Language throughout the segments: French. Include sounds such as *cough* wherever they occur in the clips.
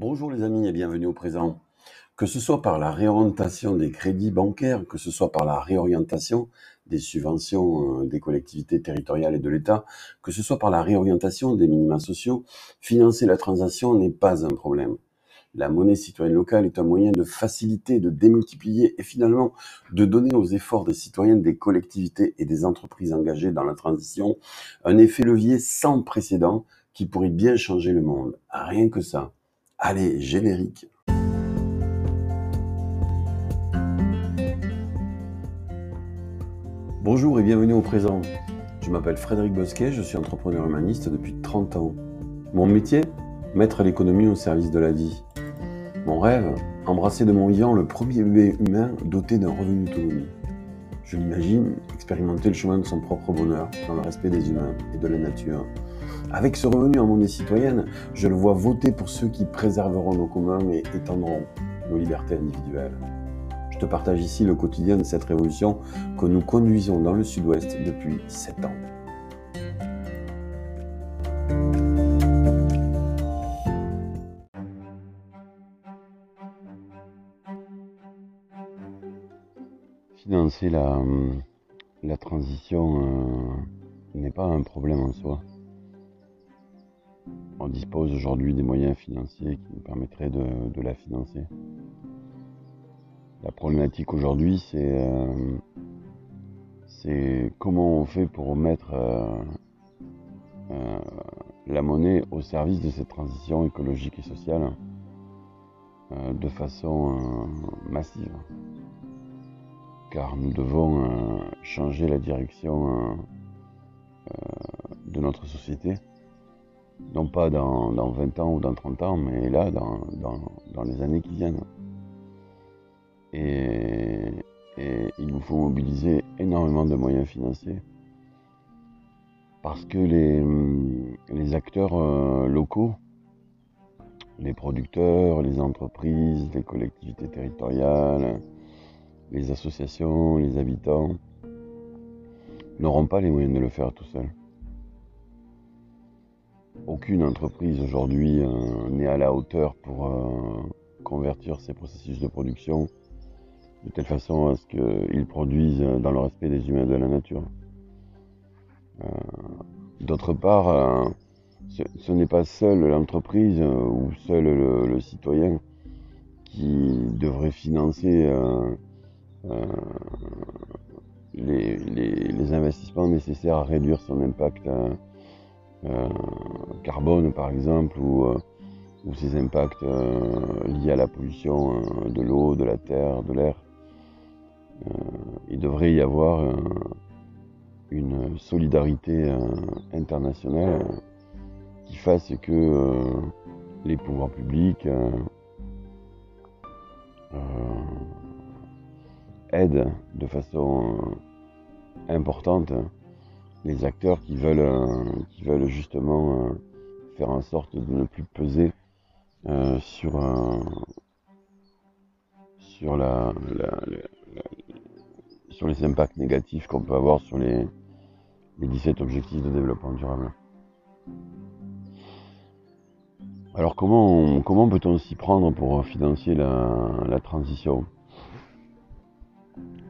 Bonjour les amis et bienvenue au présent. Que ce soit par la réorientation des crédits bancaires, que ce soit par la réorientation des subventions euh, des collectivités territoriales et de l'État, que ce soit par la réorientation des minima sociaux, financer la transaction n'est pas un problème. La monnaie citoyenne locale est un moyen de faciliter, de démultiplier et finalement de donner aux efforts des citoyens, des collectivités et des entreprises engagées dans la transition un effet levier sans précédent qui pourrait bien changer le monde. Rien que ça. Allez, générique. Bonjour et bienvenue au présent. Je m'appelle Frédéric Bosquet, je suis entrepreneur humaniste depuis 30 ans. Mon métier Mettre l'économie au service de la vie. Mon rêve Embrasser de mon vivant le premier bébé humain doté d'un revenu autonome. Je l'imagine expérimenter le chemin de son propre bonheur dans le respect des humains et de la nature avec ce revenu en monnaie citoyenne, je le vois voter pour ceux qui préserveront nos communs et étendront nos libertés individuelles. Je te partage ici le quotidien de cette révolution que nous conduisons dans le sud-ouest depuis sept ans. Financer la, la transition euh, n'est pas un problème en soi on dispose aujourd'hui des moyens financiers qui nous permettraient de, la financer. La problématique aujourd'hui, c'est euh, comment on fait pour mettre euh, euh, la monnaie au service de cette transition écologique et sociale de façon massive. Car nous devons changer la direction de notre société non pas dans, 20 ans ou dans 30 ans, mais là, dans, les années qui viennent. Et, il nous faut mobiliser énormément de moyens financiers. Parce que les, acteurs euh, locaux, les producteurs, les entreprises, les collectivités territoriales, les associations, les habitants, n'auront pas les moyens de le faire tout seuls. Aucune entreprise aujourd'hui euh, n'est à la hauteur pour euh, convertir ses processus de production de telle façon à ce qu'ils produisent dans le respect des humains de la nature. Euh, d'autre part, ce, n'est pas seule l'entreprise ou seul le, citoyen qui devrait financer les, investissements nécessaires à réduire son impact carbone par exemple, ou, euh, ou ses impacts euh, liés à la pollution de l'eau, de la terre, de l'air. il devrait y avoir une solidarité internationale qui fasse que les pouvoirs publics aident de façon importante les acteurs qui veulent, euh, qui veulent justement euh, faire en sorte de ne plus peser euh, sur, sur, la, sur les impacts négatifs qu'on peut avoir sur les, les 17 objectifs de développement durable. Alors comment, comment peut-on s'y prendre pour financer la, la transition?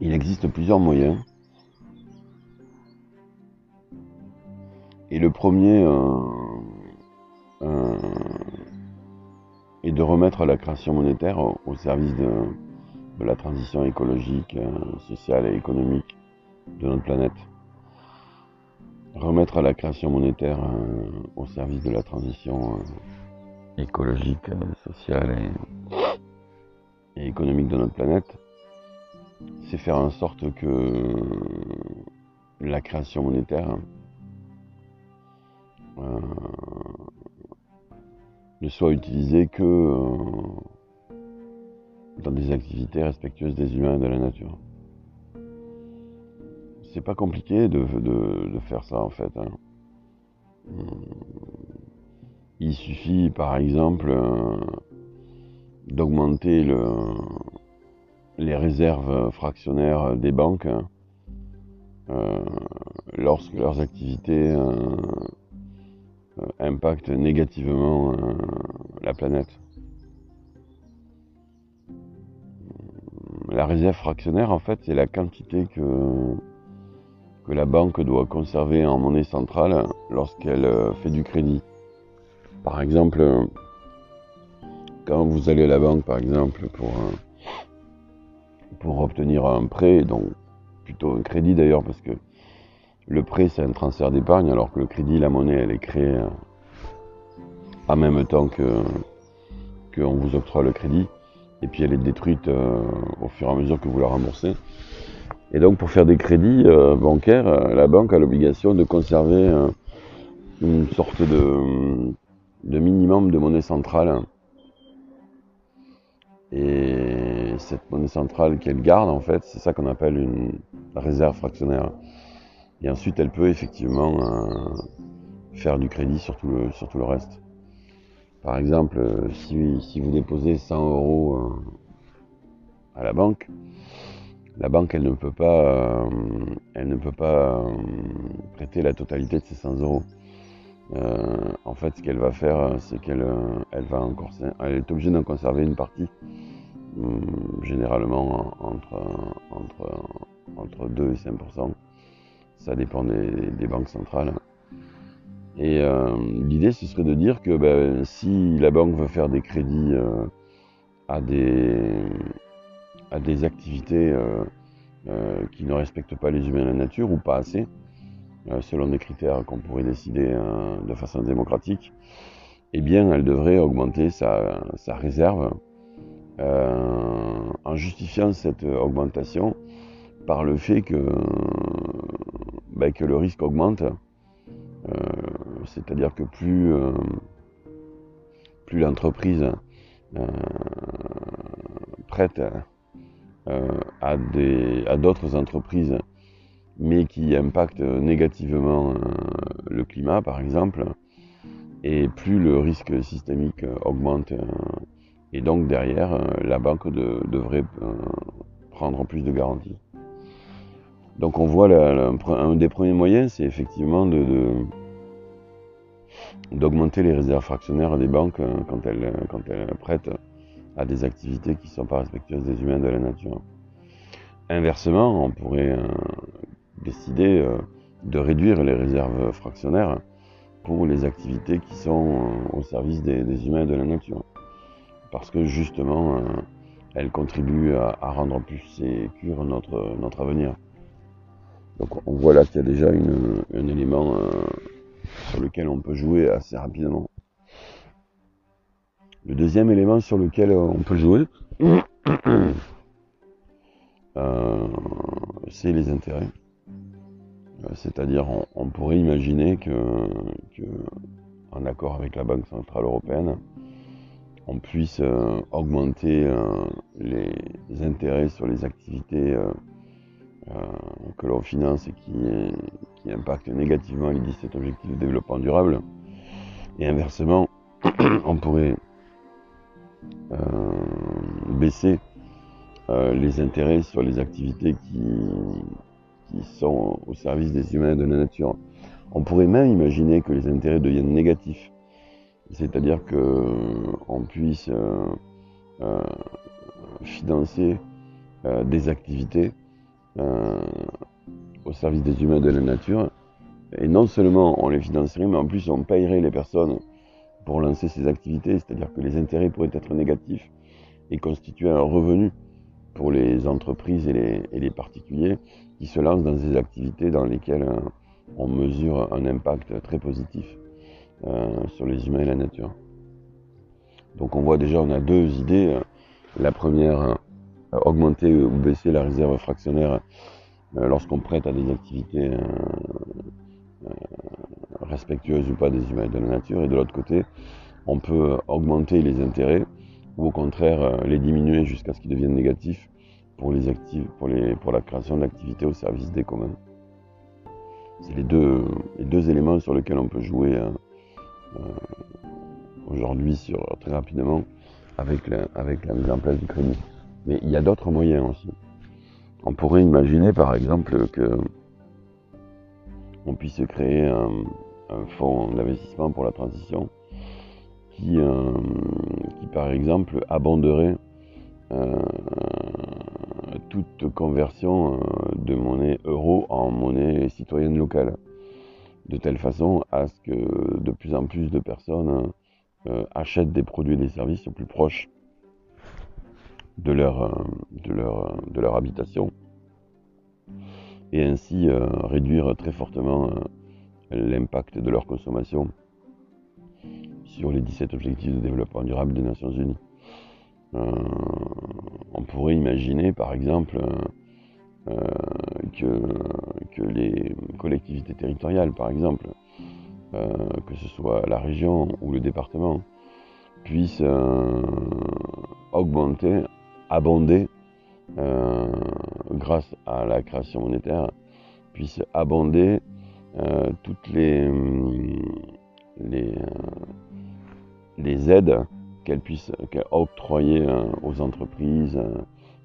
Il existe plusieurs moyens. Et le premier euh, euh, est de remettre la création monétaire au, service de, la transition écologique, euh, sociale et économique de notre planète. Remettre la création monétaire au service de la transition écologique, sociale et, économique de notre planète, c'est faire en sorte que la création monétaire ne soit utilisé que euh, dans des activités respectueuses des humains et de la nature. C'est pas compliqué de, faire ça en fait. Hein. Euh, il suffit par exemple d'augmenter les réserves fractionnaires des banques lorsque leurs activités euh, euh, impacte négativement euh, la planète. La réserve fractionnaire, en fait, c'est la quantité que, que la banque doit conserver en monnaie centrale lorsqu'elle euh, fait du crédit. Par exemple, quand vous allez à la banque, par exemple, pour, pour obtenir un prêt, donc plutôt un crédit d'ailleurs, parce que le prêt c'est un transfert d'épargne, alors que le crédit, la monnaie, elle est créée euh, en même temps que qu'on vous octroie le crédit, et puis elle est détruite au fur et à mesure que vous la remboursez. Et donc pour faire des crédits euh, bancaires, euh, la banque a l'obligation de conserver euh, une sorte de, minimum de monnaie centrale. Et cette monnaie centrale qu'elle garde, en fait, c'est ça qu'on appelle une réserve fractionnaire. Et ensuite, elle peut effectivement faire du crédit sur tout le, sur tout le reste. Par exemple, si, si vous déposez 100 euros à la banque, la banque, elle ne peut pas, euh, elle ne peut pas euh, prêter la totalité de ces 100 euros. Euh, en fait, ce qu'elle va faire, c'est qu'elle elle va encore, elle est obligée d'en conserver une partie, généralement entre, entre, entre 2 et 5 Ça dépend des, banques centrales. Et l'idée, ce serait de dire que ben, si la banque veut faire des crédits à des à des activités euh, euh, qui ne respectent pas les humains et la nature ou pas assez, euh, selon des critères qu'on pourrait décider de façon démocratique, eh bien, elle devrait augmenter sa, réserve en justifiant cette augmentation par le fait que, ben, que le risque augmente, c'est-à-dire que plus, plus l'entreprise prête euh, à, des, à d'autres entreprises, mais qui impactent négativement euh, le climat, par exemple, et plus le risque systémique augmente, euh, et donc derrière, la banque devrait prendre plus de garanties. Donc on voit un des premiers moyens, c'est effectivement d'augmenter les réserves fractionnaires des banques quand elles, quand elles prêtent à des activités qui ne sont pas respectueuses des humains et de la nature. Inversement, on pourrait euh, décider euh, de réduire les réserves fractionnaires pour les activités qui sont euh, au service des, humains et de la nature. Parce que justement, elles contribuent à, rendre plus sécure notre avenir. Donc on voit là qu'il y a déjà un élément sur lequel on peut jouer assez rapidement. Le deuxième élément sur lequel euh, on peut jouer, *coughs* euh, c'est les intérêts. Euh, c'est-à-dire, on, pourrait imaginer que, en accord avec la Banque Centrale Européenne, on puisse augmenter les intérêts sur les activités que l'on finance et qui, impactent négativement les 17 objectifs de développement durable. Et inversement, *clears throat* on pourrait euh, baisser euh, les intérêts sur les activités qui, sont au service des humains et de la nature. On pourrait même imaginer que les intérêts deviennent négatifs, c'est-à-dire qu'on puisse euh, financer des activités au service des humains et de la nature, et non seulement on les financerait, mais en plus on payerait les personnes pour lancer ces activités, c'est-à-dire que les intérêts pourraient être négatifs et constituer un revenu pour les entreprises et les, particuliers qui se lancent dans des activités dans lesquelles euh, on mesure un impact très positif euh, sur les humains et la nature. Donc on voit déjà, on a deux idées. La première, augmenter ou baisser la réserve fractionnaire euh, lorsqu'on prête à des activités respectueuse ou pas des humains et de la nature, et de l'autre côté, on peut augmenter les intérêts ou au contraire euh, les diminuer jusqu'à ce qu'ils deviennent négatifs pour, les actifs, pour, la création d'activités au service des communs. C'est les deux, éléments sur lesquels on peut jouer euh, aujourd'hui très rapidement avec la mise en place du crédit. Mais il y a d'autres moyens aussi. On pourrait imaginer par exemple que on puisse créer un, fonds d'investissement pour la transition qui, euh, par exemple abonderait euh, toute conversion de monnaie euro en monnaie citoyenne locale, de telle façon à ce que de plus en plus de personnes achètent des produits et des services au plus proche de leur, de leur, de leur habitation et ainsi réduire très fortement l'impact de leur consommation sur les 17 objectifs de développement durable des Nations Unies. Euh, on pourrait imaginer par exemple euh, que, que, les collectivités territoriales, par exemple, euh, que ce soit la région ou le département, puissent augmenter, abonder, grâce à la création monétaire, puissent abonder toutes les, les, les aides qu'elle puisse octroyer euh, aux entreprises, euh,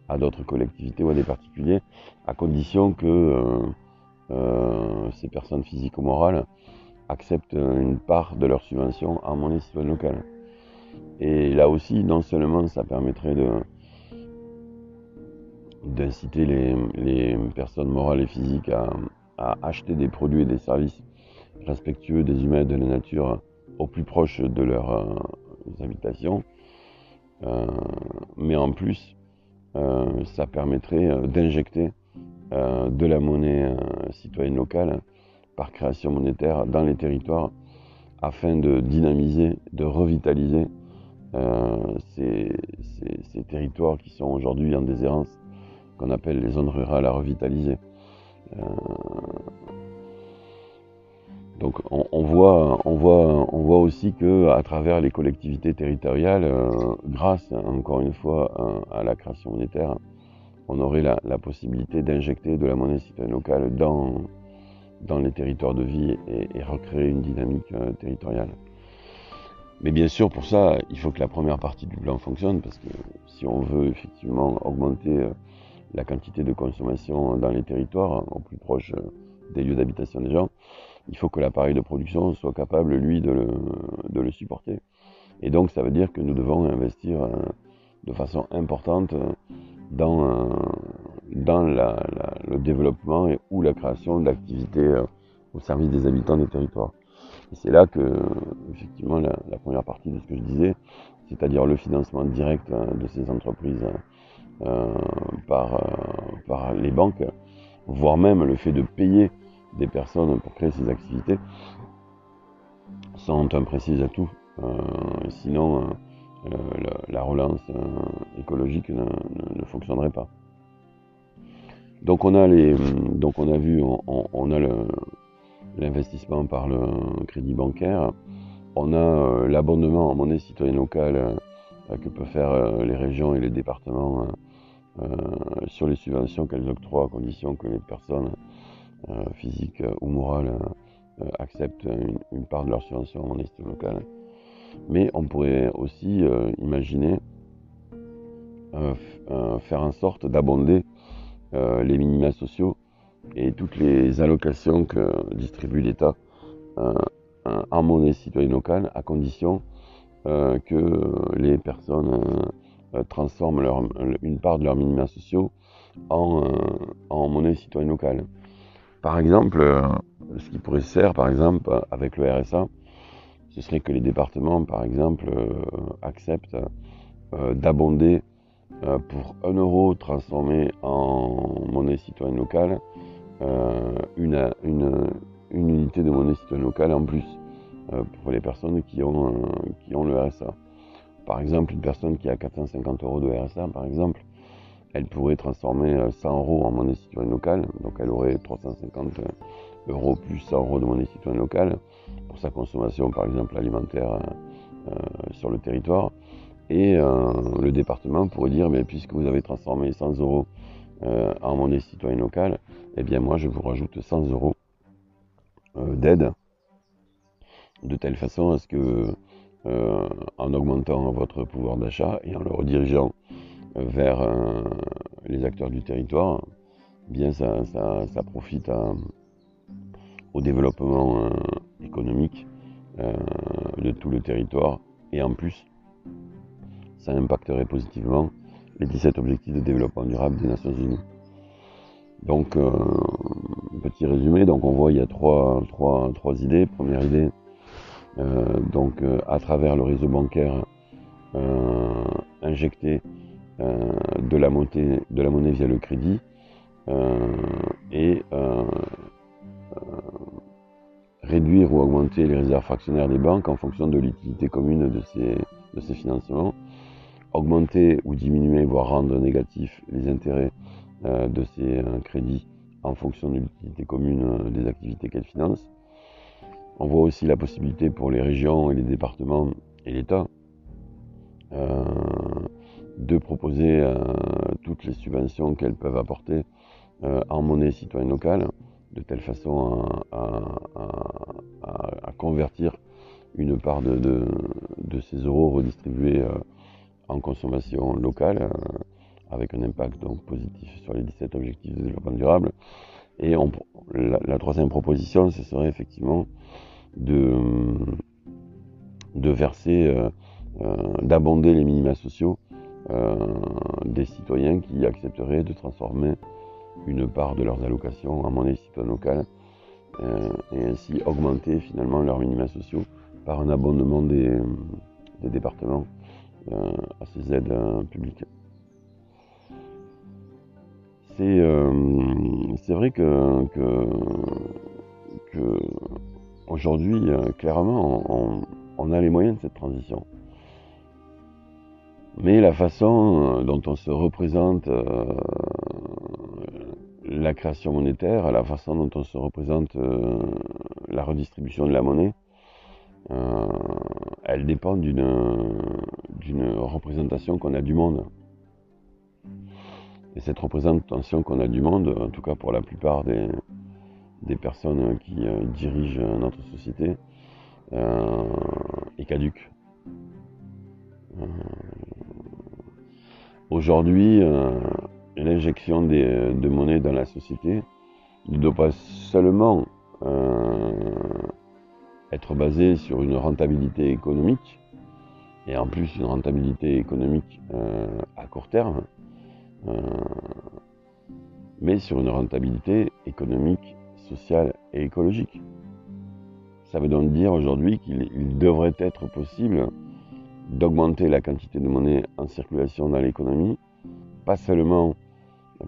à d'autres collectivités ou à des particuliers, à condition que euh, ces personnes physiques ou morales acceptent une part de leur subvention en monnaie citoyenne locale. Et là aussi, non seulement ça permettrait de d'inciter les, personnes morales et physiques à, acheter des produits et des services respectueux des humains et de la nature au plus proche de leurs habitations, euh, mais en plus, euh, ça permettrait euh, d'injecter de la monnaie citoyenne locale par création monétaire dans les territoires afin de dynamiser, de revitaliser ces, territoires qui sont aujourd'hui en déshérence, qu'on appelle les zones rurales à revitaliser. Donc on, voit, on, voit, on voit aussi que à travers les collectivités territoriales, euh, grâce encore une fois à, la création monétaire, on aurait la, possibilité d'injecter de la monnaie citoyenne locale dans, dans les territoires de vie et, recréer une dynamique euh, territoriale. Mais bien sûr, pour ça, il faut que la première partie du plan fonctionne, parce que si on veut effectivement augmenter euh, la quantité de consommation dans les territoires, au plus proche des lieux d'habitation des gens, il faut que l'appareil de production soit capable, lui, de le, supporter. Et donc, ça veut dire que nous devons investir euh, de façon importante dans, euh, dans le développement et, ou la création d'activités euh, au service des habitants des territoires. Et c'est là que, effectivement, la, première partie de ce que je disais, c'est-à-dire le financement direct de ces entreprises par, par les banques, voire même le fait de payer des personnes pour créer ces activités sont un précis atout. Euh, sinon, euh, la, relance euh, écologique ne, fonctionnerait pas. Donc on a les, donc on a vu, on, a l'investissement par le crédit bancaire, on a l'abondement en monnaie citoyenne locale que peuvent faire les régions et les départements sur les subventions qu'elles octroient à condition que les personnes euh, physique euh, ou morale euh, acceptent une, part de leur subvention en monnaie locale. Mais on pourrait aussi imaginer faire en sorte d'abonder les minima sociaux et toutes les allocations que distribue l'État en monnaie citoyenne locale à condition que les personnes transforment une part de leurs minima sociaux en, en monnaie citoyenne locale. Par exemple, euh, ce qui pourrait se faire, par exemple, avec le RSA, ce serait que les départements, par exemple, euh, acceptent euh, d'abonder pour 1 euro transformé en monnaie citoyenne locale une, unité de monnaie citoyenne locale en plus pour les personnes qui ont le RSA. Par exemple, une personne qui a 450 euros de RSA, par exemple, elle pourrait transformer 100 euh, euros en monnaie citoyenne locale, donc elle aurait 350 euros plus 100 euros de monnaie citoyenne locale pour sa consommation par exemple alimentaire euh, sur le territoire. Et euh, le département pourrait dire, mais puisque vous avez transformé 100 euros en monnaie citoyenne locale, eh bien moi je vous rajoute 100 euros d'aide, de telle façon à ce que, en augmentant votre pouvoir d'achat et en le redirigeant vers euh, les acteurs du territoire, eh bien ça, profite au développement euh, économique euh, de tout le territoire et en plus ça impacterait positivement les 17 objectifs de développement durable des Nations Unies. Donc, euh, petit résumé, donc on voit il y a trois, trois, trois idées. Première idée, euh, donc à travers le réseau bancaire, injecter de, la monnaie, de la monnaie via le crédit et réduire ou augmenter les réserves fractionnaires des banques en fonction de l'utilité commune de ces, de ces financements, augmenter ou diminuer, voire rendre négatifs les intérêts euh, de ces euh, crédits en fonction de l'utilité commune euh, des activités qu'elles financent. On voit aussi la possibilité pour les régions et les départements et l'État de proposer toutes les subventions qu'elles peuvent apporter en monnaie citoyenne locale de telle façon à, convertir une part de, ces euros redistribués euh, en consommation locale, euh, avec un impact donc positif sur les 17 objectifs de développement durable. Et la, troisième proposition, ce serait effectivement de, verser, euh, d'abonder les minima sociaux des citoyens qui accepteraient de transformer une part de leurs allocations en monnaie citoyenne locale euh, et ainsi augmenter finalement leurs minima sociaux par un abondement des, départements euh, à ces aides euh, publiques. C'est vrai que, que, aujourd'hui, clairement, on, a les moyens de cette transition. Mais la façon dont on se représente la création monétaire, la façon dont on se représente euh, la redistribution de la monnaie, euh, elle dépend d'une représentation qu'on a du monde. Et cette représentation qu'on a du monde, en tout cas pour la plupart des, personnes qui euh, dirigent notre société, est caduque. Aujourd'hui, l'injection de monnaie dans la société ne doit pas seulement euh, être basée sur une rentabilité économique, et en plus une rentabilité économique euh, à court terme, euh, mais sur une rentabilité économique, sociale et écologique. Ça veut donc dire aujourd'hui qu'il devrait être possible d'augmenter la quantité de monnaie en circulation dans l'économie, pas seulement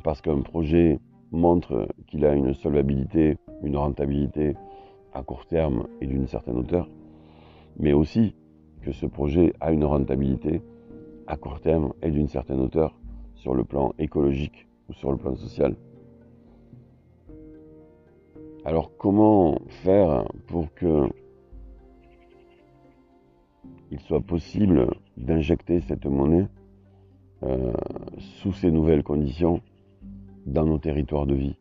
parce qu'un projet montre qu'il a une solvabilité, une rentabilité à court terme et d'une certaine hauteur, mais aussi que ce projet a une rentabilité à court terme et d'une certaine hauteur sur le plan écologique ou sur le plan social. Alors comment faire pour que il soit possible d'injecter cette monnaie euh, sous ces nouvelles conditions dans nos territoires de vie?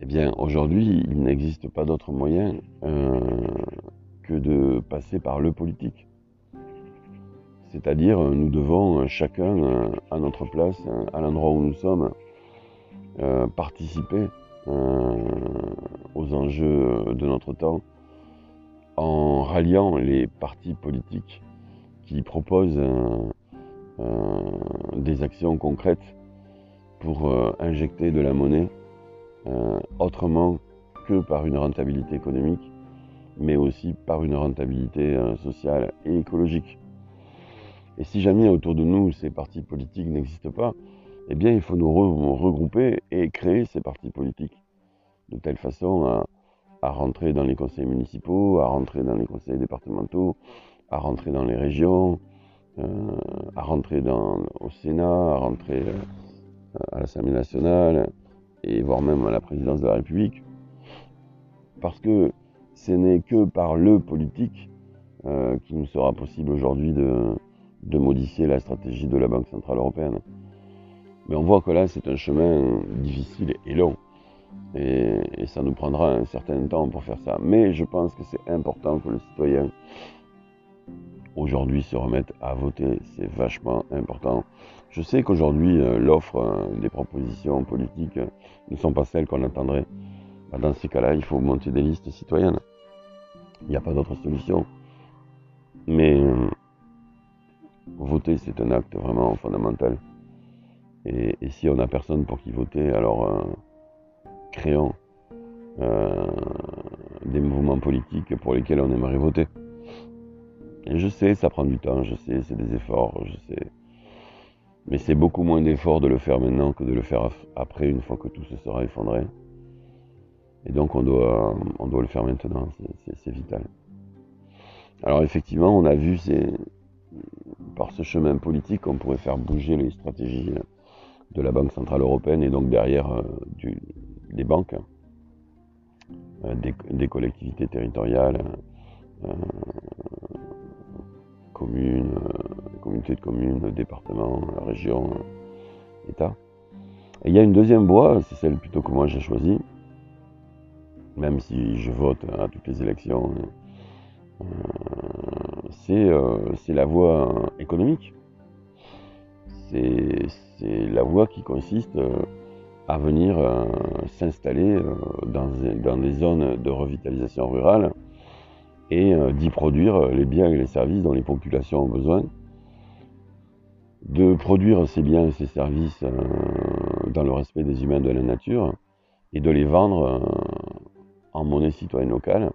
Eh bien, aujourd'hui, il n'existe pas d'autre moyen euh, que de passer par le politique. C'est-à-dire, nous devons chacun euh, à notre place, à l'endroit où nous sommes, participer aux enjeux de notre temps en ralliant les partis politiques qui proposent des actions concrètes pour euh, injecter de la monnaie euh, autrement que par une rentabilité économique, mais aussi par une rentabilité euh, sociale et écologique. Et si jamais autour de nous ces partis politiques n'existent pas, eh bien il faut nous regrouper et créer ces partis politiques de telle façon à, rentrer dans les conseils municipaux, à rentrer dans les conseils départementaux, à rentrer dans les régions, à rentrer au Sénat, à rentrer à l'Assemblée nationale et voire même à la présidence de la République. Parce que ce n'est que par le politique euh, qu'il nous sera possible aujourd'hui de, modifier la stratégie de la Banque Centrale Européenne. Mais on voit que là, c'est un chemin difficile et long. Et, ça nous prendra un certain temps pour faire ça. Mais je pense que c'est important que le citoyen aujourd'hui se remette à voter. C'est vachement important. Je sais qu'aujourd'hui, euh, l'offre euh, des propositions politiques ne sont pas celles qu'on attendrait. Bah, dans ces cas-là, il faut monter des listes citoyennes. Il n'y a pas d'autre solution. Mais euh, voter, c'est un acte vraiment fondamental. Et, si on n'a personne pour qui voter, alors euh, créons euh, des mouvements politiques pour lesquels on aimerait voter. Et je sais, ça prend du temps, je sais, c'est des efforts, je sais. Mais c'est beaucoup moins d'efforts de le faire maintenant que de le faire après, une fois que tout se sera effondré. Et donc on doit, on doit le faire maintenant, c'est vital. Alors effectivement, on a vu par ce chemin politique qu'on pourrait faire bouger les stratégies de la Banque Centrale Européenne et donc derrière euh, des banques, euh, des, collectivités territoriales, euh, communes, communautés de communes, départements, régions, États. Et il y a une deuxième voie, c'est celle plutôt que moi j'ai choisie, même si je vote à toutes les élections, c'est la voie économique c'est la voie qui consiste euh, à venir euh, s'installer euh, dans, des zones de revitalisation rurale et d'y produire les biens et les services dont les populations ont besoin, de produire ces biens et ces services dans le respect des humains de la nature et de les vendre en monnaie citoyenne locale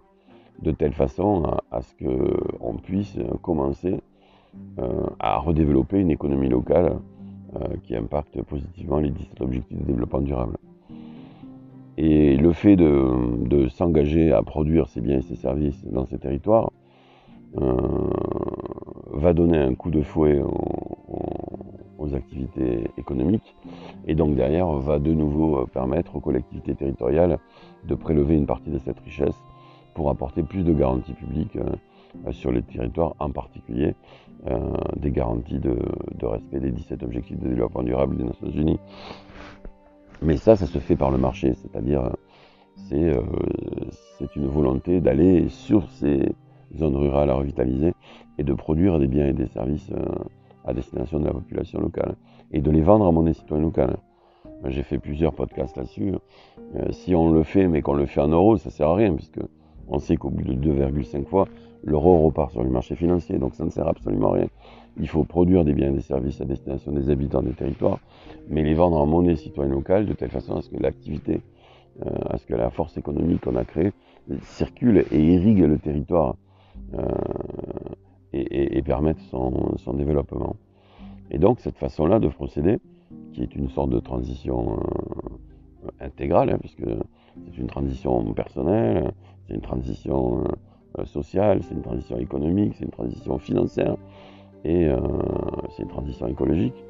de telle façon à, ce qu'on puisse commencer à redévelopper une économie locale euh, qui impacte positivement les 17 objectifs de développement durable. Et le fait de, s'engager à produire ces biens et ces services dans ces territoires euh, va donner un coup de fouet aux, activités économiques et donc derrière va de nouveau permettre aux collectivités territoriales de prélever une partie de cette richesse pour apporter plus de garanties publiques euh, sur les territoires, en particulier euh, des garanties de, respect des 17 objectifs de développement durable des Nations Unies. Mais ça, ça se fait par le marché, c'est-à-dire c'est euh, une volonté d'aller sur ces zones rurales à revitaliser et de produire des biens et des services à destination de la population locale et de les vendre à monnaie citoyenne locale. J'ai fait plusieurs podcasts là-dessus. si on le fait, mais qu'on le fait en euros, ça sert à rien, puisque on sait qu'au bout de 2,5 fois, l'euro repart sur le marché financier, donc ça ne sert absolument à rien. Il faut produire des biens et des services à destination des habitants des territoires, mais les vendre en monnaie citoyenne locale de telle façon à ce que l'activité, euh, à ce que la force économique qu'on a créée circule et irrigue le territoire euh, et, permette son, développement. Et donc cette façon-là de procéder, qui est une sorte de transition euh, intégrale, hein, puisque c'est une transition personnelle, c'est une transition euh, sociale, c'est une transition économique, c'est une transition financière et euh, c'est une transition écologique.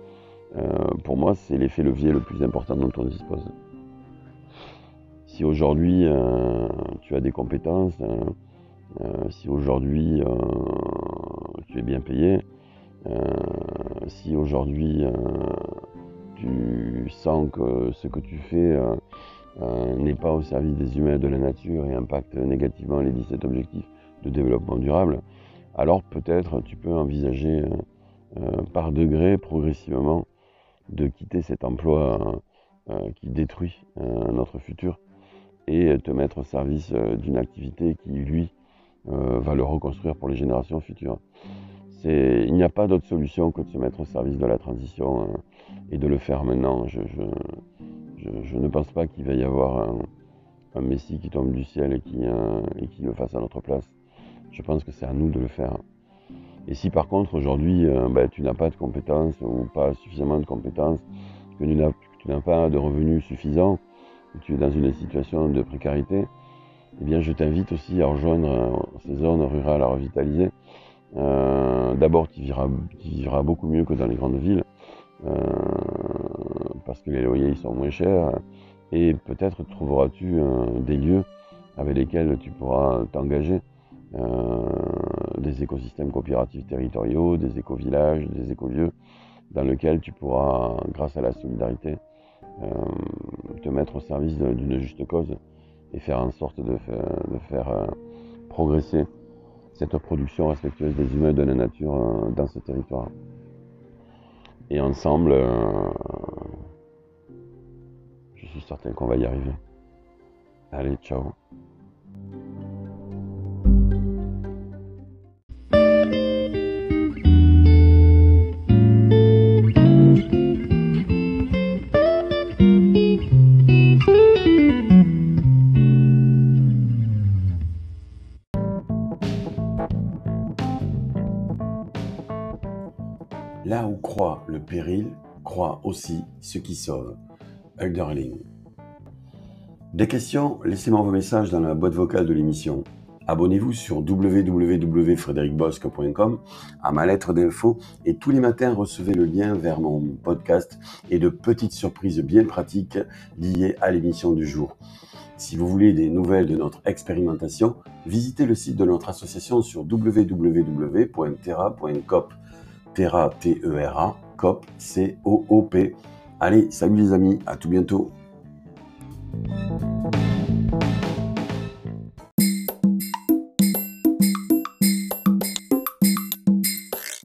Euh, pour moi, c'est l'effet levier le plus important dont on dispose. Si aujourd'hui tu as des compétences, si aujourd'hui tu es bien payé, si aujourd'hui tu sens que ce que tu fais n'est pas au service des humains et de la nature et impacte négativement les 17 objectifs de développement durable, alors peut-être tu peux envisager euh, euh, par degré, progressivement, de quitter cet emploi euh, qui détruit notre futur et te mettre au service d'une activité qui, lui, va le reconstruire pour les générations futures. Il n'y a pas d'autre solution que de se mettre au service de la transition et de le faire maintenant. Ne pense pas qu'il va y avoir un, Messie qui tombe du ciel et qui, et qui le fasse à notre place. Je pense que c'est à nous de le faire. Et si par contre aujourd'hui euh, ben, tu n'as pas de compétences ou pas suffisamment de compétences, que tu n'as pas de revenus suffisants, que tu es dans une situation de précarité, eh bien je t'invite aussi à rejoindre euh, ces zones rurales à revitaliser. Euh, d'abord tu vivras, beaucoup mieux que dans les grandes villes, parce que les loyers sont moins chers, et peut-être trouveras-tu des lieux avec lesquels tu pourras t'engager euh, des écosystèmes coopératifs territoriaux, des éco-villages, des éco-lieux, dans lesquels tu pourras, grâce à la solidarité, euh, te mettre au service d'une juste cause et faire en sorte de faire, euh, progresser cette production respectueuse des humains de la nature dans ce territoire. Et ensemble, certain qu'on va y arriver. Allez, ciao. Là où croit le péril, croit aussi ce qui sauve. Elderling. Des questions Laissez-moi vos messages dans la boîte vocale de l'émission. Abonnez-vous sur www.frédéricbosque.com à ma lettre d'info et tous les matins recevez le lien vers mon podcast et de petites surprises bien pratiques liées à l'émission du jour. Si vous voulez des nouvelles de notre expérimentation, visitez le site de notre association sur www.terra.coop. Terra, T-E-R-A, COP, C-O-O-P. Allez, salut les amis, à tout bientôt. Thank you.